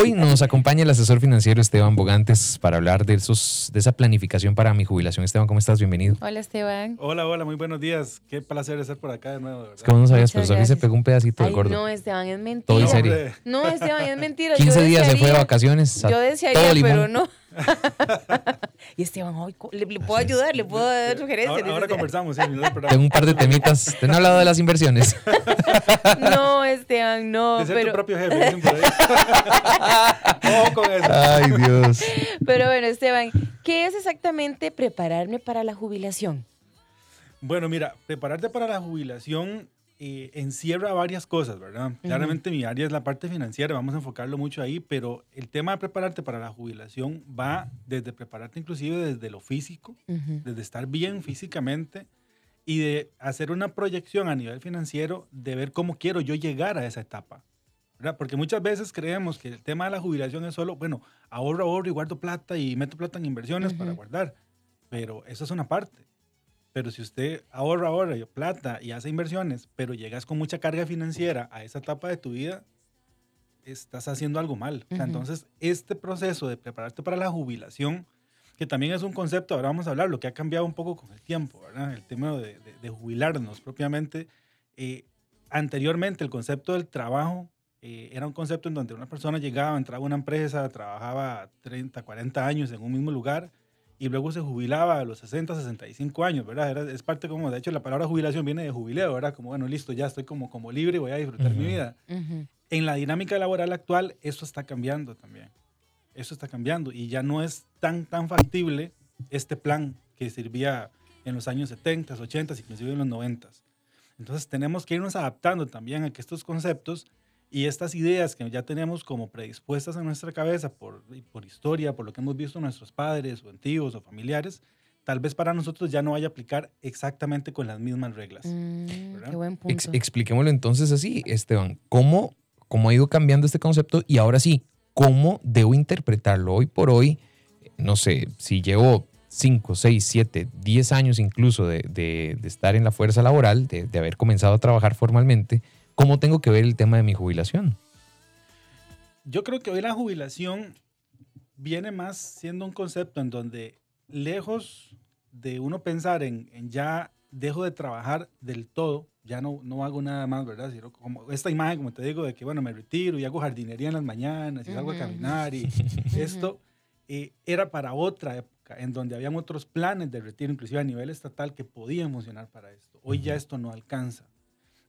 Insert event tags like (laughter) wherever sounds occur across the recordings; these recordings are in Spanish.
Hoy nos acompaña el asesor financiero Esteban Bogantes para hablar de, esos, de esa planificación para mi jubilación. Esteban, ¿cómo estás? Bienvenido. Hola, Esteban. Hola, hola, muy buenos días. Qué placer estar por acá de nuevo. Es que vos no sabías, pero Sofía se pegó un pedacito de gordo. No, Esteban, es mentira. Todo en serio. No, Esteban, es mentira. 15 días se fue de vacaciones. Yo desearía, pero no. (laughs) y Esteban, ¿le, puedo ayudar? ¿Le puedo dar sugerencias? Ahora, ahora conversamos. Sí, Tengo un par de temitas. ¿Te han hablado de las inversiones? (laughs) no, Esteban, no. De ser pero... tu propio jefe. (laughs) con eso. Ay, Dios. Pero bueno, Esteban, ¿qué es exactamente prepararme para la jubilación? Bueno, mira, prepararte para la jubilación eh, encierra varias cosas, ¿verdad? Claramente mi área es la parte financiera, vamos a enfocarlo mucho ahí, pero el tema de prepararte para la jubilación va desde prepararte inclusive desde lo físico, desde estar bien físicamente y de hacer una proyección a nivel financiero de ver cómo quiero yo llegar a esa etapa. ¿Verdad? Porque muchas veces creemos que el tema de la jubilación es solo, bueno, ahorro, ahorro y guardo plata y meto plata en inversiones para guardar, pero eso es una parte. Pero si usted ahorra, ahorra plata y hace inversiones, pero llegas con mucha carga financiera a esa etapa de tu vida, estás haciendo algo mal. entonces, este proceso de prepararte para la jubilación, que también es un concepto, ahora vamos a hablar, lo que ha cambiado un poco con el tiempo, ¿verdad? El tema de, jubilarnos propiamente. Eh, anteriormente, el concepto del trabajo eh, era un concepto en donde una persona llegaba, entraba a una empresa, trabajaba 30, 40 años en un mismo lugar y luego se jubilaba a los 60, 65 años, ¿verdad? es parte como, de hecho, la palabra jubilación viene de jubileo, ¿verdad? Como, bueno, listo, ya estoy como, como libre, voy a disfrutar mi vida. En la dinámica laboral actual, eso está cambiando también. Eso está cambiando y ya no es tan, tan factible este plan que servía en los años 70, 80, inclusive en los 90. Entonces tenemos que irnos adaptando también a que estos conceptos y estas ideas que ya tenemos como predispuestas en nuestra cabeza por, por historia, por lo que hemos visto en nuestros padres o antiguos o familiares, tal vez para nosotros ya no vaya a aplicar exactamente con las mismas reglas. Mm, qué buen punto. expliquémoslo entonces así, Esteban. ¿Cómo, ¿Cómo ha ido cambiando este concepto? Y ahora sí, ¿cómo debo interpretarlo hoy por hoy? No sé, si llevo 5, 6, 7, 10 años incluso de, de, de estar en la fuerza laboral, de, de haber comenzado a trabajar formalmente, ¿Cómo tengo que ver el tema de mi jubilación? Yo creo que hoy la jubilación viene más siendo un concepto en donde lejos de uno pensar en, ya dejo de trabajar del todo, ya no, no hago nada más, ¿verdad? Sino como esta imagen, como te digo, de que, bueno, me retiro y hago jardinería en las mañanas y salgo a caminar y (laughs) esto eh, era para otra época, en donde habían otros planes de retiro, inclusive a nivel estatal, que podían funcionar para esto. Hoy ya esto no alcanza.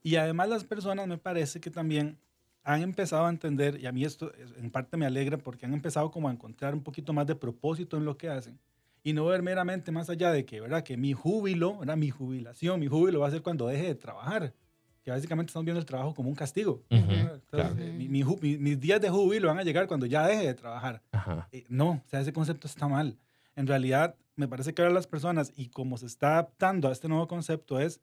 Y además las personas me parece que también han empezado a entender, y a mí esto en parte me alegra porque han empezado como a encontrar un poquito más de propósito en lo que hacen y no ver meramente más allá de que, ¿verdad? Que mi júbilo, ¿verdad? Mi jubilación, mi júbilo va a ser cuando deje de trabajar. Que básicamente estamos viendo el trabajo como un castigo. mis días de júbilo van a llegar cuando ya deje de trabajar. Eh, no, o sea, ese concepto está mal. En realidad, me parece que ahora las personas, y como se está adaptando a este nuevo concepto, es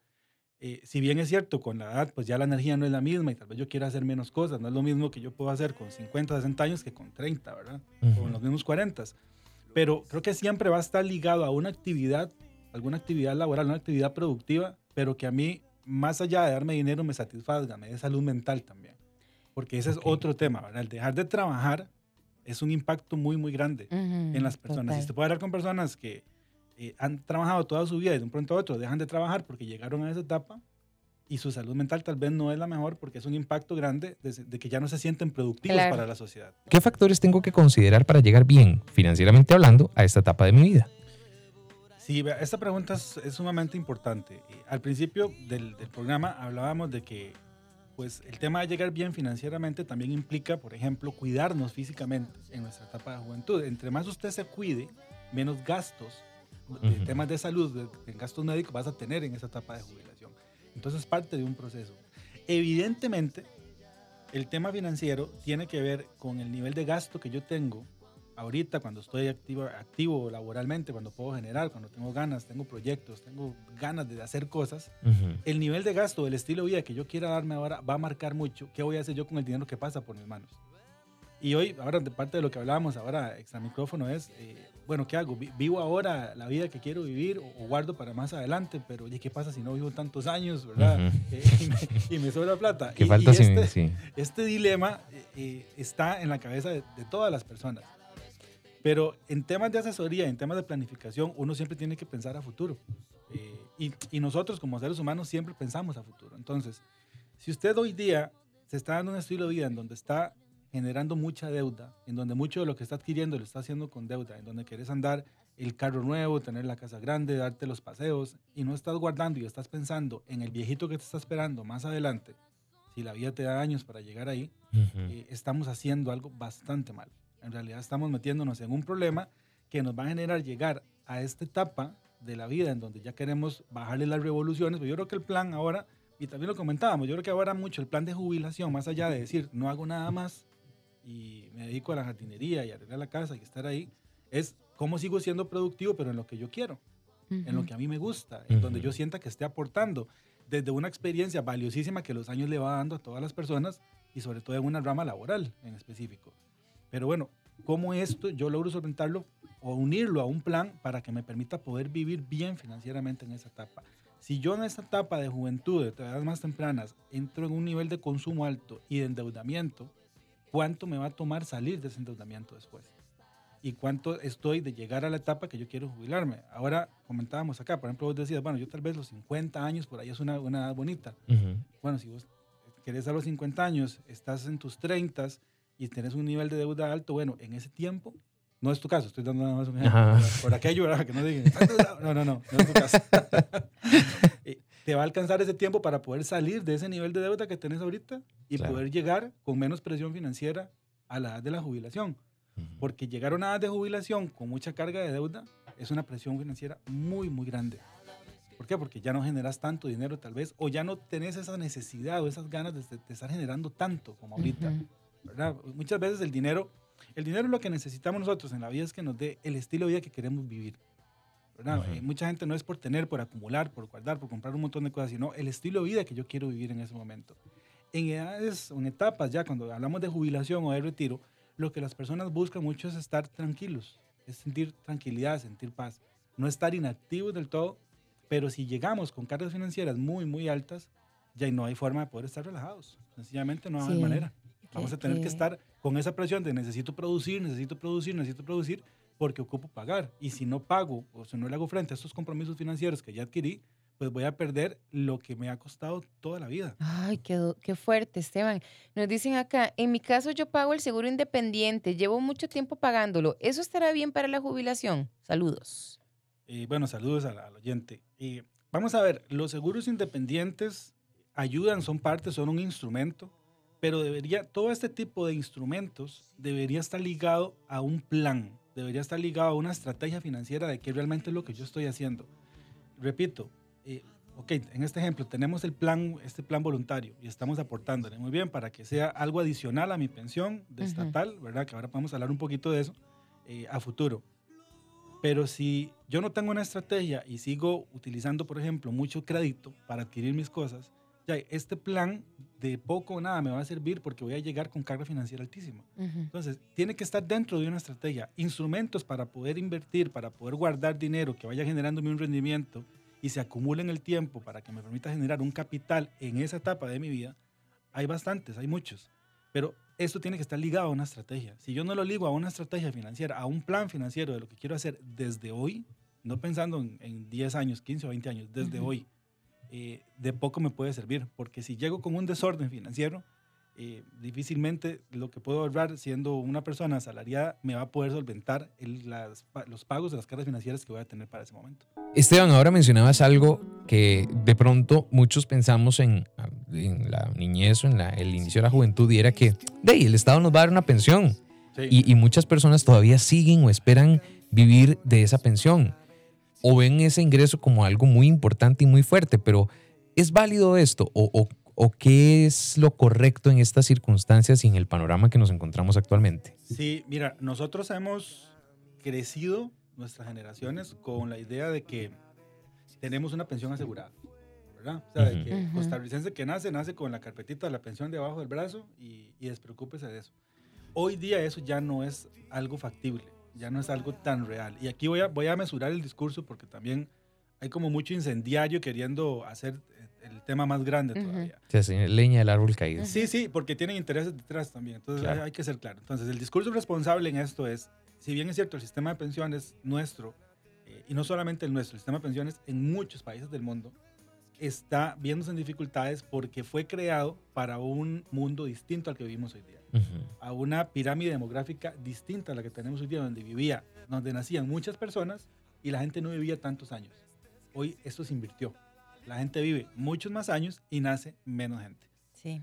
eh, si bien es cierto, con la edad, pues ya la energía no es la misma y tal vez yo quiera hacer menos cosas, no es lo mismo que yo puedo hacer con 50, 60 años que con 30, ¿verdad? O con los mismos 40. Pero creo que siempre va a estar ligado a una actividad, alguna actividad laboral, una actividad productiva, pero que a mí, más allá de darme dinero, me satisfaga, me dé salud mental también. Porque ese es otro tema, ¿verdad? El dejar de trabajar es un impacto muy, muy grande en las personas. Si te puede hablar con personas que eh, han trabajado toda su vida y de un pronto a otro dejan de trabajar porque llegaron a esa etapa y su salud mental tal vez no es la mejor porque es un impacto grande de, que ya no se sienten productivos para la sociedad. ¿Qué factores tengo que considerar para llegar bien, financieramente hablando, a esta etapa de mi vida? Sí, esta pregunta es, sumamente importante. Al principio del, del, programa hablábamos de que pues, el tema de llegar bien financieramente también implica, por ejemplo, cuidarnos físicamente en nuestra etapa de juventud. Entre más usted se cuide, menos gastos temas de salud, en gastos médicos vas a tener en esa etapa de jubilación. Entonces es parte de un proceso. Evidentemente, el tema financiero tiene que ver con el nivel de gasto que yo tengo ahorita cuando estoy activo, activo laboralmente, cuando puedo generar, cuando tengo ganas, tengo proyectos, tengo ganas de hacer cosas, el nivel de gasto, el estilo de vida que yo quiera darme ahora va a marcar mucho qué voy a hacer yo con el dinero que pasa por mis manos. Y hoy, ahora de parte de lo que hablábamos ahora extra micrófono es, eh, bueno, ¿qué hago? Vi- ¿Vivo ahora la vida que quiero vivir o, o guardo para más adelante? Pero, oye, ¿qué pasa si no vivo tantos años, verdad? Ujú. Eh, y, me, y me sobra plata. (laughs) Que Y- falta y sí, este, sí. este dilema eh, eh, está en la cabeza de, de todas las personas. Pero en temas de asesoría, en temas de planificación, uno siempre tiene que pensar a futuro. Eh, y, y nosotros como seres humanos siempre pensamos a futuro. Entonces, si usted hoy día se está dando un estilo de vida en donde está generando mucha deuda, en donde mucho de lo que está adquiriendo lo está haciendo con deuda, en donde quieres andar el carro nuevo, tener la casa grande, darte los paseos, y no estás guardando y estás pensando en el viejito que te está esperando más adelante, si la vida te da años para llegar ahí, Ujú. eh, estamos haciendo algo bastante mal. En realidad estamos metiéndonos en un problema que nos va a generar llegar a esta etapa de la vida en donde ya queremos bajarle las revoluciones. Pero yo creo que el plan ahora, y también lo comentábamos, yo creo que ahora mucho el plan de jubilación, más allá de decir no hago nada más y me dedico a la jardinería y a arreglar la casa y estar ahí, es cómo sigo siendo productivo, pero en lo que yo quiero en lo que a mí me gusta, en donde Ujú. yo sienta que esté aportando desde una experiencia valiosísima que los años le va dando a todas las personas y sobre todo en una rama laboral en específico. Pero bueno, ¿cómo esto yo logro solventarlo o unirlo a un plan para que me permita poder vivir bien financieramente en esa etapa? Si yo en esta etapa de juventud, de edades más tempranas, entro en un nivel de consumo alto y de endeudamiento, ¿cuánto me va a tomar salir de ese endeudamiento después? y cuánto estoy de llegar a la etapa que yo quiero jubilarme. Ahora comentábamos acá, por ejemplo, vos decías, bueno, yo tal vez los 50 años, por ahí es una, una edad bonita. Ujú. Bueno, si vos querés a los 50 años, estás en tus 30 y tenés un nivel de deuda alto, bueno, en ese tiempo, no es tu caso, estoy dando nada más un ejemplo. ¿verdad? por aquello, ¿verdad? Que no digan, no, no, no, no es tu caso. (laughs) Te va a alcanzar ese tiempo para poder salir de ese nivel de deuda que tenés ahorita y Claro. poder llegar con menos presión financiera a la edad de la jubilación. Ujú. Porque llegar a una edad de jubilación con mucha carga de deuda es una presión financiera muy, muy grande. ¿Por qué? Porque ya no generas tanto dinero tal vez, o ya no tenés esa necesidad o esas ganas de, de estar generando tanto como ahorita. Ujú. ¿verdad? Muchas veces el dinero, el dinero lo que necesitamos nosotros en la vida es que nos dé el estilo de vida que queremos vivir. ¿Verdad? Ujú. Eh, mucha gente no es por tener, por acumular, por guardar, por comprar un montón de cosas, sino el estilo de vida que yo quiero vivir en ese momento. En edades o en etapas ya, cuando hablamos de jubilación o de retiro, lo que las personas buscan mucho es estar tranquilos, es sentir tranquilidad, sentir paz, no estar inactivos del todo, pero si llegamos con cargas financieras muy, muy altas, ya no hay forma de poder estar relajados. Sencillamente no hay Sí. manera. Vamos a tener que- estar con esa presión de necesito producir, necesito producir, necesito producir, porque ocupo pagar. Y si no pago o si no le hago frente a estos compromisos financieros que ya adquirí, pues voy a perder lo que me ha costado toda la vida. Ay, qué, qué fuerte, Esteban. Nos dicen acá, en mi caso yo pago el seguro independiente, llevo mucho tiempo pagándolo. ¿Eso estará bien para la jubilación? Saludos. Eh, bueno, saludos al, al oyente. Eh, vamos a ver, los seguros independientes ayudan, son parte, son un instrumento, pero debería, todo este tipo de instrumentos debería estar ligado a un plan, debería estar ligado a una estrategia financiera de qué realmente es lo que yo estoy haciendo. Repito, eh, ok, en este ejemplo tenemos el plan, este plan voluntario y estamos aportándole muy bien para que sea algo adicional a mi pensión de Ujú. estatal, ¿verdad? Que ahora podemos hablar un poquito de eso eh, a futuro. Pero si yo no tengo una estrategia y sigo utilizando, por ejemplo, mucho crédito para adquirir mis cosas, ya este plan de poco o nada me va a servir porque voy a llegar con carga financiera altísima. Ujú. Entonces, tiene que estar dentro de una estrategia, instrumentos para poder invertir, para poder guardar dinero que vaya generándome un rendimiento y se acumule en el tiempo para que me permita generar un capital en esa etapa de mi vida. Hay bastantes, hay muchos, pero esto tiene que estar ligado a una estrategia. Si yo no lo ligo a una estrategia financiera, a un plan financiero de lo que quiero hacer desde hoy, no pensando en, en 10 años, 15 o 20 años, desde hoy, eh, de poco me puede servir, porque si llego con un desorden financiero, eh, difícilmente lo que puedo ahorrar siendo una persona asalariada me va a poder solventar el- las pa- los pagos de las cargas financieras que voy a tener para ese momento. Esteban, ahora mencionabas algo que de pronto muchos pensamos en, en la niñez o en la- el inicio de la juventud y era que ahí, el Estado nos va a dar una pensión y, y muchas personas todavía siguen o esperan vivir de esa pensión o ven ese ingreso como algo muy importante y muy fuerte, pero ¿es válido esto o, o- o qué es lo correcto en estas circunstancias y en el panorama que nos encontramos actualmente? Sí, mira, nosotros hemos crecido, nuestras generaciones, con la idea de que tenemos una pensión asegurada, ¿verdad? O sea, de Ujú. que Ujú. costarricense que nace, nace con la carpetita de la pensión debajo del brazo y, y despreocúpese de eso. hoy día eso ya no es algo factible, ya no es algo tan real. Y aquí voy a, voy a mesurar el discurso porque también hay como mucho incendiario queriendo hacer el tema más grande todavía. Sí, leña del árbol caído. Sí, sí, porque tienen intereses detrás también. Entonces hay, que ser claro. Entonces el discurso responsable en esto es, si bien es cierto, el sistema de pensiones nuestro, eh, y no solamente el nuestro, el sistema de pensiones en muchos países del mundo, está viéndose en dificultades porque fue creado para un mundo distinto al que vivimos hoy día. A una pirámide demográfica distinta a la que tenemos hoy día, donde vivía, donde nacían muchas personas y la gente no vivía tantos años. Hoy esto se invirtió la gente vive muchos más años y nace menos gente. Sí.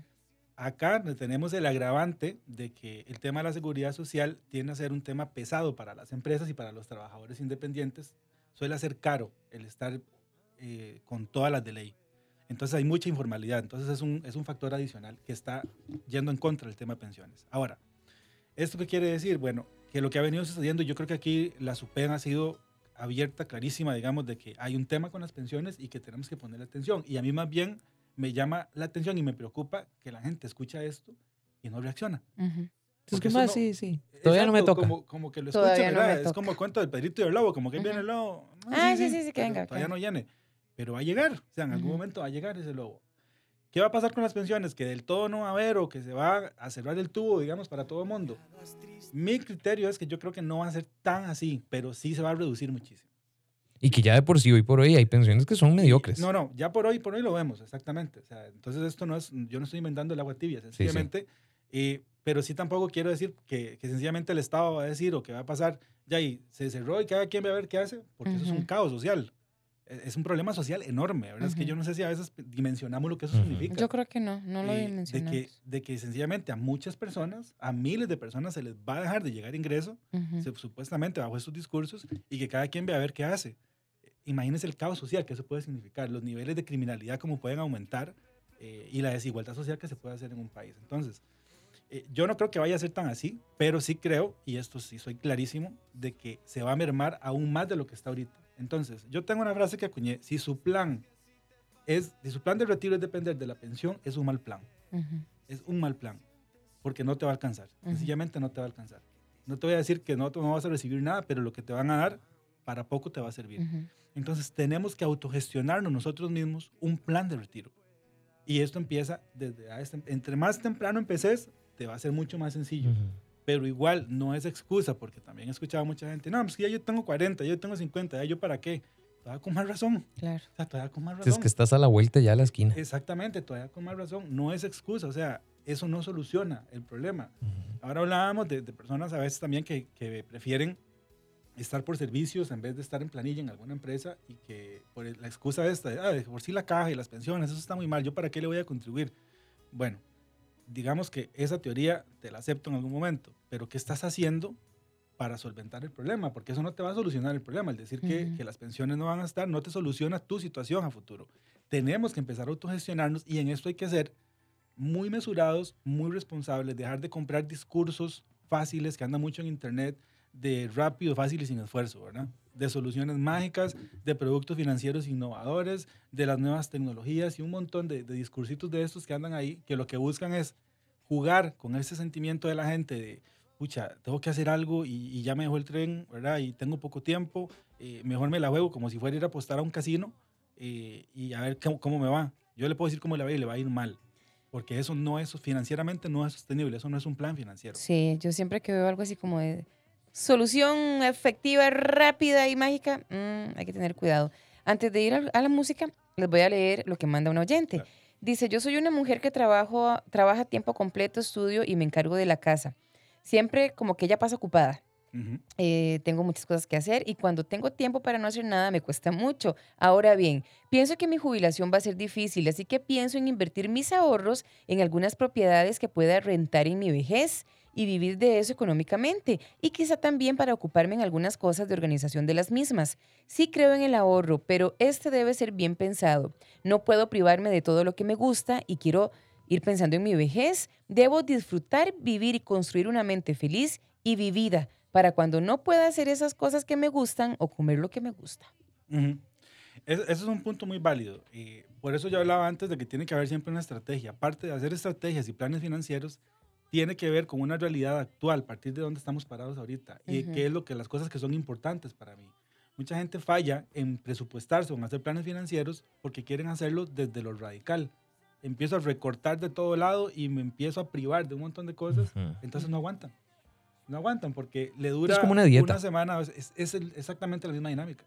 Acá tenemos el agravante de que el tema de la seguridad social tiende a ser un tema pesado para las empresas y para los trabajadores independientes. Suele ser caro el estar eh, con todas las de ley. Entonces hay mucha informalidad. Entonces es un, es un factor adicional que está yendo en contra del tema de pensiones. Ahora, ¿esto qué quiere decir? Bueno, que lo que ha venido sucediendo, yo creo que aquí la SUPEN ha sido abierta, clarísima, digamos, de que hay un tema con las pensiones y que tenemos que ponerle atención. Y a mí más bien me llama la atención y me preocupa que la gente escucha esto y no reacciona. Porque es sí, sí. Todavía no me toca. Como, que lo escucha, es como el cuento del Pedrito y el Lobo, como que viene el lobo. ah, sí, sí, sí, que venga. Todavía no llene. Pero va a llegar, o sea, en algún momento va a llegar ese lobo. ¿Qué va a pasar con las pensiones? Que del todo no va a haber o que se va a cerrar el tubo, digamos, para todo el mundo. Mi criterio es que yo creo que no va a ser tan así, pero sí se va a reducir muchísimo. Y que ya de por sí, hoy por hoy, hay pensiones que son mediocres. No, no, ya por hoy, por hoy lo vemos, exactamente. O sea, entonces esto no es, yo no estoy inventando el agua tibia, sencillamente. Y, pero sí tampoco quiero decir que, que, sencillamente el Estado va a decir o que va a pasar, ya y se cerró y cada quien va a ver qué hace, porque eso es un caos social. E, es un problema social enorme, ¿verdad? Es que yo no sé si a veces dimensionamos lo que eso significa. Yo creo que no, no lo eh, dimensionamos. De que, de que sencillamente a muchas personas, a miles de personas se les va a dejar de llegar ingreso, supuestamente bajo esos discursos, y que cada quien vea a ver qué hace. Imagínense el caos social que eso puede significar, los niveles de criminalidad como pueden aumentar eh, y la desigualdad social que se puede hacer en un país. Entonces, eh, yo no creo que vaya a ser tan así, pero sí creo, y esto sí soy clarísimo, de que se va a mermar aún más de lo que está ahorita. Entonces, yo tengo una frase que acuñé, si su plan es, si su plan de retiro es depender de la pensión, es un mal plan. Es un mal plan, porque no te va a alcanzar. Sencillamente no te va a alcanzar. No te voy a decir que no, no vas a recibir nada, pero lo que te van a dar, para poco te va a servir. Entonces, tenemos que autogestionarnos nosotros mismos un plan de retiro. Y esto empieza desde, este, entre más temprano empeces, te va a ser mucho más sencillo pero igual no es excusa, porque también he escuchado a mucha gente, no, pues ya yo tengo 40, yo tengo 50, ya yo para qué. Todavía con más razón. Claro. O sea, todavía con más razón. Es que estás a la vuelta ya a la esquina. Exactamente, todavía con más razón. No es excusa, o sea, eso no soluciona el problema. Ahora hablábamos de, personas a veces también que, que, prefieren estar por servicios en vez de estar en planilla en alguna empresa y que por la excusa esta, de, ah, por sí la caja y las pensiones, eso está muy mal, ¿yo para qué le voy a contribuir? Bueno, digamos que esa teoría te la acepto en algún momento, pero ¿qué estás haciendo para solventar el problema? Porque eso no te va a solucionar el problema. El decir que, que, las pensiones no van a estar no te soluciona tu situación a futuro. Tenemos que empezar a autogestionarnos y en esto hay que ser muy mesurados, muy responsables, dejar de comprar discursos fáciles que andan mucho en internet de rápido, fácil y sin esfuerzo, ¿verdad? De soluciones mágicas, de productos financieros innovadores, de las nuevas tecnologías y un montón de, de discursitos de estos que andan ahí, que lo que buscan es jugar con ese sentimiento de la gente de, pucha, tengo que hacer algo y, ya me dejó el tren, ¿verdad? Y tengo poco tiempo, eh, mejor me la juego como si fuera ir a apostar a un casino eh, y a ver cómo, cómo, me va. Yo le puedo decir cómo le va y le va a ir mal. Porque eso no es, financieramente no es sostenible, eso no es un plan financiero. Sí, yo siempre que veo algo así como de, solución efectiva, rápida y mágica, mm, hay que tener cuidado. Antes de ir a la música, les voy a leer lo que manda un oyente. Dice, yo soy una mujer que trabajo, trabaja a tiempo completo, estudio y me encargo de la casa. Siempre como que ella pasa ocupada. Eh, tengo muchas cosas que hacer y cuando tengo tiempo para no hacer nada me cuesta mucho. Ahora bien, pienso que mi jubilación va a ser difícil, así que pienso en invertir mis ahorros en algunas propiedades que pueda rentar en mi vejez y vivir de eso económicamente y quizá también para ocuparme en algunas cosas de organización de las mismas. Sí creo en el ahorro, pero este debe ser bien pensado. No puedo privarme de todo lo que me gusta y quiero ir pensando en mi vejez. Debo disfrutar, vivir y construir una mente feliz y vivida para cuando no pueda hacer esas cosas que me gustan o comer lo que me gusta. Ese es un punto muy válido. Y por eso yo hablaba antes de que tiene que haber siempre una estrategia. Aparte de hacer estrategias y planes financieros, tiene que ver con una realidad actual, a partir de dónde estamos parados ahorita, y qué es lo que las cosas que son importantes para mí. Mucha gente falla en presupuestarse o en hacer planes financieros porque quieren hacerlo desde lo radical. Empiezo a recortar de todo lado y me empiezo a privar de un montón de cosas, entonces no aguantan. No aguantan porque le dura como una, dieta. una semana, es, es exactamente la misma dinámica.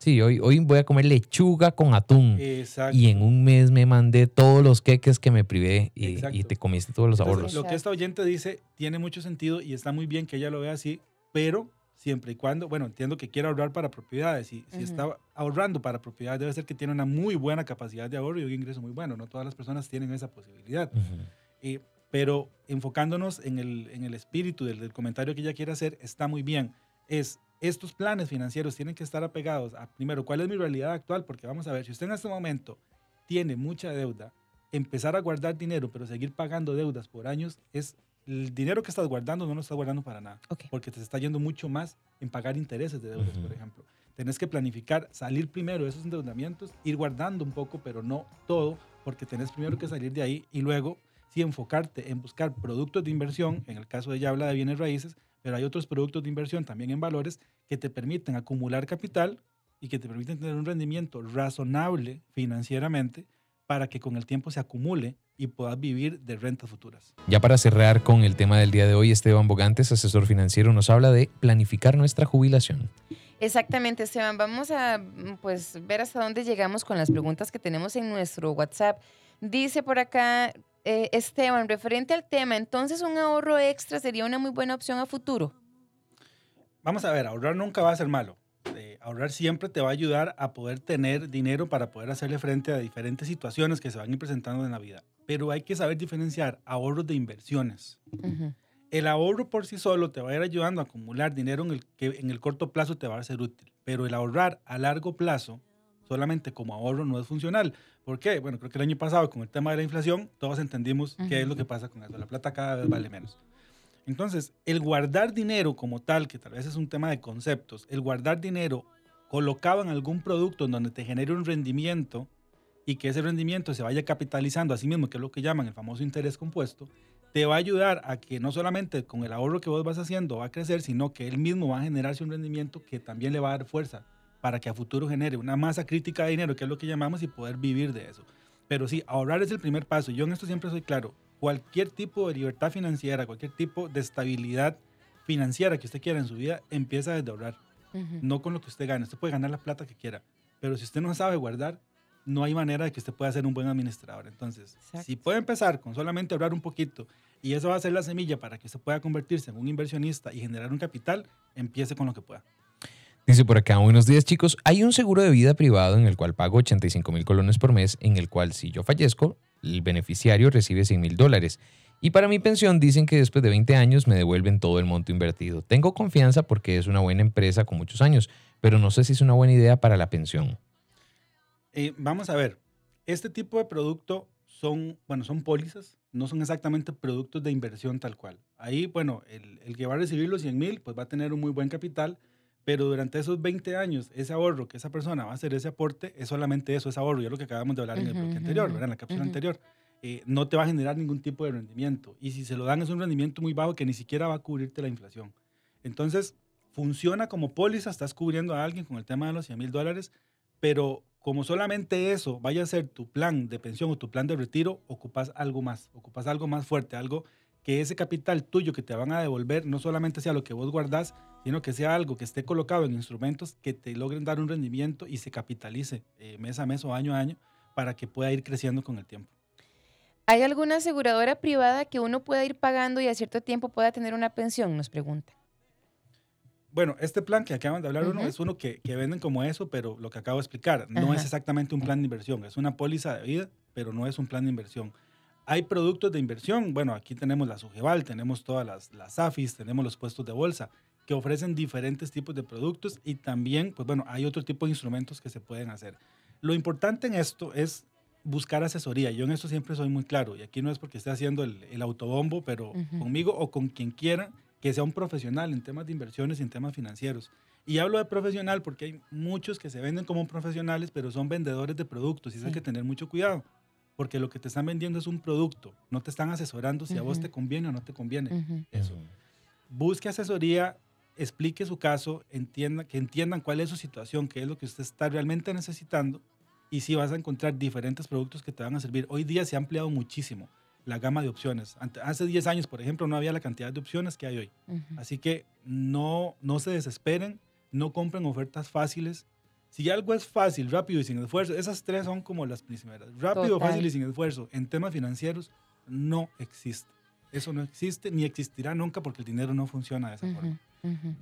Sí, hoy, hoy voy a comer lechuga con atún. Exacto. Y en un mes me mandé todos los queques que me privé y, y te comiste todos los ahorros. Lo que esta oyente dice tiene mucho sentido y está muy bien que ella lo vea así, pero siempre y cuando, bueno, entiendo que quiere ahorrar para propiedades. Y si está ahorrando para propiedades, debe ser que tiene una muy buena capacidad de ahorro y un ingreso muy bueno. No todas las personas tienen esa posibilidad. Eh, pero enfocándonos en el, en el espíritu del, del comentario que ella quiere hacer, está muy bien. Es estos planes financieros tienen que estar apegados a, primero, cuál es mi realidad actual, porque vamos a ver, si usted en este momento tiene mucha deuda, empezar a guardar dinero, pero seguir pagando deudas por años, es el dinero que estás guardando no lo estás guardando para nada, porque te está yendo mucho más en pagar intereses de deudas, por ejemplo. Tenés que planificar, salir primero de esos endeudamientos, ir guardando un poco, pero no todo, porque tenés primero que salir de ahí y luego sí enfocarte en buscar productos de inversión, en el caso de ella habla de bienes raíces, pero hay otros productos de inversión también en valores que te permiten acumular capital y que te permiten tener un rendimiento razonable financieramente para que con el tiempo se acumule y puedas vivir de rentas futuras. Ya para cerrar con el tema del día de hoy, Esteban Bogantes, asesor financiero, nos habla de planificar nuestra jubilación. Exactamente, Esteban. Vamos a pues, ver hasta dónde llegamos con las preguntas que tenemos en nuestro WhatsApp. Dice por acá eh, Esteban, referente al tema, entonces un ahorro extra sería una muy buena opción a futuro. Vamos a ver, ahorrar nunca va a ser malo. Eh, ahorrar siempre te va a ayudar a poder tener dinero para poder hacerle frente a diferentes situaciones que se van a ir presentando en la vida. Pero hay que saber diferenciar ahorros de inversiones. El ahorro por sí solo te va a ir ayudando a acumular dinero en el que en el corto plazo te va a ser útil. Pero el ahorrar a largo plazo solamente como ahorro no es funcional. ¿Por qué? Bueno, creo que el año pasado con el tema de la inflación todos entendimos qué es lo que pasa con eso. La plata cada vez vale menos. Entonces, el guardar dinero como tal, que tal vez es un tema de conceptos, el guardar dinero colocado en algún producto en donde te genere un rendimiento y que ese rendimiento se vaya capitalizando a sí mismo, que es lo que llaman el famoso interés compuesto, te va a ayudar a que no solamente con el ahorro que vos vas haciendo va a crecer, sino que él mismo va a generarse un rendimiento que también le va a dar fuerza para que a futuro genere una masa crítica de dinero, que es lo que llamamos, y poder vivir de eso. Pero sí, ahorrar es el primer paso. Yo en esto siempre soy claro. Cualquier tipo de libertad financiera, cualquier tipo de estabilidad financiera que usted quiera en su vida, empieza desde ahorrar. No con lo que usted gane. Usted puede ganar la plata que quiera. Pero si usted no sabe guardar, no hay manera de que usted pueda ser un buen administrador. Entonces, si puede empezar con solamente ahorrar un poquito y eso va a ser la semilla para que usted pueda convertirse en un inversionista y generar un capital, empiece con lo que pueda. Dice por acá, buenos días chicos, hay un seguro de vida privado en el cual pago 85 mil colones por mes, en el cual si yo fallezco, el beneficiario recibe 100 mil dólares. Y para mi pensión dicen que después de 20 años me devuelven todo el monto invertido. Tengo confianza porque es una buena empresa con muchos años, pero no sé si es una buena idea para la pensión. Eh, vamos a ver, este tipo de producto son, bueno, son pólizas, no son exactamente productos de inversión tal cual. Ahí, bueno, el, el que va a recibir los 100 mil, pues va a tener un muy buen capital pero durante esos 20 años, ese ahorro que esa persona va a hacer, ese aporte, es solamente eso, es ahorro, ya lo que acabamos de hablar en el bloque anterior, en la cápsula anterior. Eh, no te va a generar ningún tipo de rendimiento. Y si se lo dan es un rendimiento muy bajo que ni siquiera va a cubrirte la inflación. Entonces, funciona como póliza, estás cubriendo a alguien con el tema de los 100 mil dólares, pero como solamente eso vaya a ser tu plan de pensión o tu plan de retiro, ocupas algo más, ocupas algo más fuerte, algo que ese capital tuyo que te van a devolver no solamente sea lo que vos guardás, sino que sea algo que esté colocado en instrumentos que te logren dar un rendimiento y se capitalice eh, mes a mes o año a año para que pueda ir creciendo con el tiempo. ¿Hay alguna aseguradora privada que uno pueda ir pagando y a cierto tiempo pueda tener una pensión? Nos pregunta. Bueno, este plan que acaban de hablar uno es uno que, que, venden como eso, pero lo que acabo de explicar, no es exactamente un plan de inversión, es una póliza de vida, pero no es un plan de inversión. Hay productos de inversión, bueno, aquí tenemos la Sugeval, tenemos todas las, las AFIS, tenemos los puestos de bolsa, que ofrecen diferentes tipos de productos y también, pues bueno, hay otro tipo de instrumentos que se pueden hacer. Lo importante en esto es buscar asesoría. Yo en esto siempre soy muy claro y aquí no es porque esté haciendo el, el autobombo, pero conmigo o con quien quiera que sea un profesional en temas de inversiones y en temas financieros. Y hablo de profesional porque hay muchos que se venden como profesionales, pero son vendedores de productos y eso hay que tener mucho cuidado porque lo que te están vendiendo es un producto, no te están asesorando si a vos te conviene o no te conviene. Ujú. Eso. Busque asesoría, explique su caso, entienda, que entiendan cuál es su situación, qué es lo que usted está realmente necesitando y si vas a encontrar diferentes productos que te van a servir. Hoy día se ha ampliado muchísimo la gama de opciones. Hace 10 años, por ejemplo, no había la cantidad de opciones que hay hoy. Ujú. Así que no, no se desesperen, no compren ofertas fáciles. Si algo es fácil, rápido y sin esfuerzo, esas tres son como las primeras. Rápido, Total. fácil y sin esfuerzo. En temas financieros no existe. Eso no existe ni existirá nunca porque el dinero no funciona de esa Ujú. forma.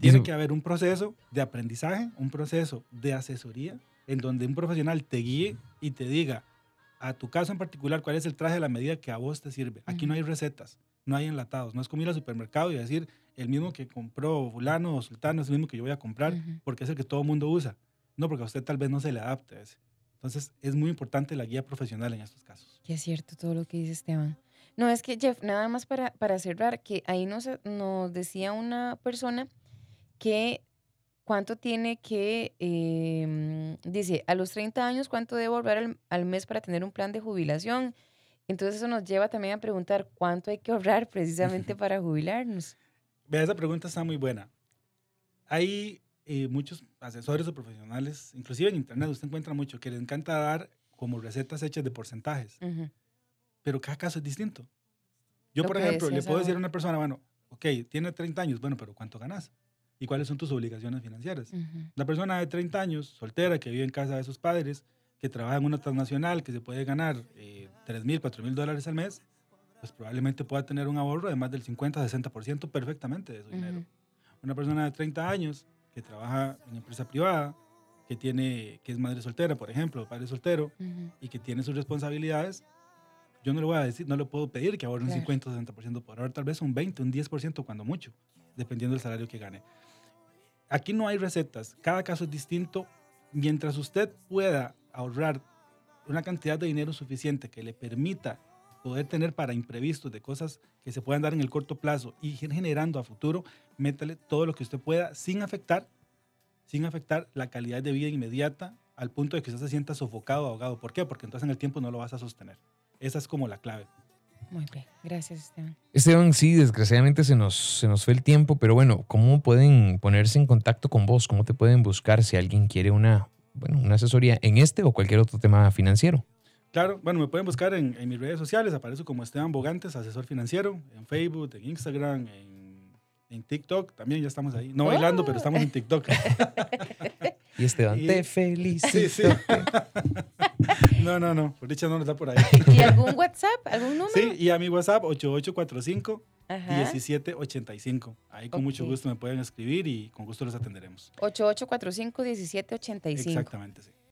Tiene que haber un proceso de aprendizaje, un proceso de asesoría, en donde un profesional te guíe y te diga, a tu caso en particular, cuál es el traje de la medida que a vos te sirve. Aquí no hay recetas, no hay enlatados. No es como ir al supermercado y decir, el mismo que compró fulano o sultano es el mismo que yo voy a comprar porque es el que todo el mundo usa. No, porque a usted tal vez no se le adapte a ese. Entonces, es muy importante la guía profesional en estos casos. Que es cierto todo lo que dice Esteban. No, es que Jeff, nada más para, para cerrar, que ahí nos, nos decía una persona que cuánto tiene que, eh, dice, a los 30 años, ¿cuánto debo ahorrar al, al mes para tener un plan de jubilación? Entonces eso nos lleva también a preguntar cuánto hay que ahorrar precisamente (laughs) para jubilarnos. Vea, esa pregunta está muy buena. Hay eh, muchos asesores o profesionales, inclusive en internet usted encuentra mucho, que les encanta dar como recetas hechas de porcentajes, Ujú, pero cada caso es distinto. Yo, Lo por que ejemplo, le puedo decir a una persona, bueno, ok, tiene 30 años, bueno, pero ¿cuánto ganas? ¿Y cuáles son tus obligaciones financieras? ujú, La persona de 30 años, soltera, que vive en casa de sus padres, que trabaja en una transnacional, que se puede ganar eh, 3 mil, 4 mil dólares al mes, pues probablemente pueda tener un ahorro de más del 50-60% perfectamente de su dinero. ujú. Una persona de 30 años que trabaja en empresa privada, que, tiene, que es madre soltera, por ejemplo, padre soltero, y que tiene sus responsabilidades, yo no le voy a decir, no le puedo pedir que ahorre un Claro. 50 o 60%, por ahorrar tal vez un 20, un 10% cuando mucho, dependiendo del salario que gane. Aquí no hay recetas, cada caso es distinto. Mientras usted pueda ahorrar una cantidad de dinero suficiente que le permita poder tener para imprevistos de cosas que se puedan dar en el corto plazo y ir generando a futuro, métale todo lo que usted pueda sin afectar, sin afectar la calidad de vida inmediata al punto de que usted se sienta sofocado, ahogado. ¿Por qué? Porque entonces en el tiempo no lo vas a sostener. Esa es como la clave. Muy bien, gracias Esteban. Esteban, sí, desgraciadamente se nos, se nos fue el tiempo, pero bueno, ¿cómo pueden ponerse en contacto con vos? ¿Cómo te pueden buscar si alguien quiere una, bueno, una asesoría en este o cualquier otro tema financiero? Claro, bueno, me pueden buscar en, en mis redes sociales, aparezco como Esteban Bogantes, asesor financiero, en Facebook, en Instagram, en, en TikTok, también ya estamos ahí. No bailando, pero estamos en TikTok. (laughs) Y Esteban, Y- te felicito. Sí, sí. (laughs) No, no, no, por dicha no nos da por ahí. (laughs) ¿Y algún WhatsApp? ¿Algún número? Sí, y a mi WhatsApp 8845 Ajá. 1785. Ahí con mucho gusto me pueden escribir y con gusto los atenderemos. 8845-1785. Exactamente, sí.